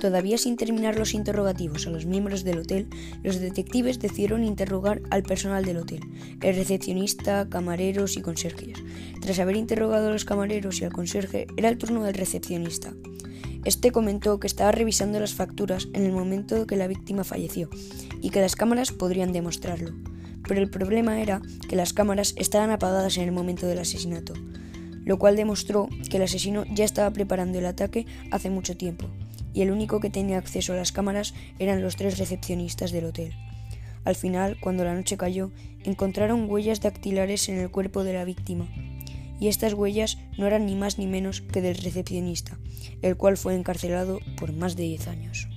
Todavía sin terminar los interrogativos a los miembros del hotel, los detectives decidieron interrogar al personal del hotel, el recepcionista, camareros y conserjes. Tras haber interrogado a los camareros y al conserje, era el turno del recepcionista. Este comentó que estaba revisando las facturas en el momento que la víctima falleció y que las cámaras podrían demostrarlo. Pero el problema era que las cámaras estaban apagadas en el momento del asesinato, lo cual demostró que el asesino ya estaba preparando el ataque hace mucho tiempo y el único que tenía acceso a las cámaras eran los tres recepcionistas del hotel. Al final, cuando la noche cayó, encontraron huellas dactilares en el cuerpo de la víctima, y estas huellas no eran ni más ni menos que del recepcionista, el cual fue encarcelado por más de 10 años.